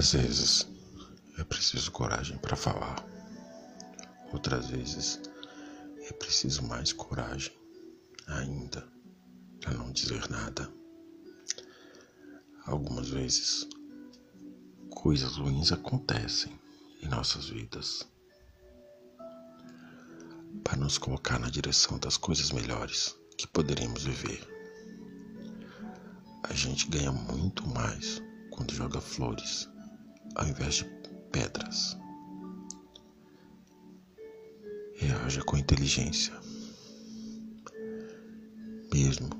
Às vezes é preciso coragem para falar, outras vezes é preciso mais coragem ainda para não dizer nada. Algumas vezes coisas ruins acontecem em nossas vidas para nos colocar na direção das coisas melhores que poderíamos viver. A gente ganha muito mais quando joga flores ao invés de pedras. Reaja com inteligência. Mesmo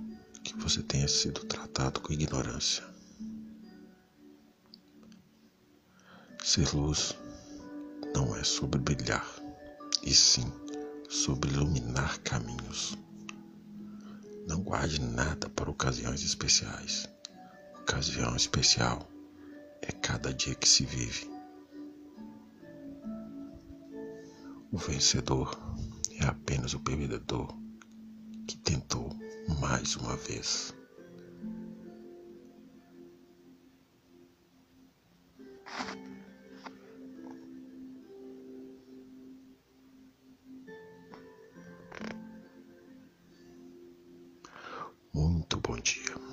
que você tenha sido tratado com ignorância. Ser luz não é sobre brilhar, e sim sobre iluminar caminhos. Não guarde nada para ocasiões especiais. Ocasião especial cada dia que se vive. O vencedor é apenas o perdedor que tentou mais uma vez. Muito bom dia.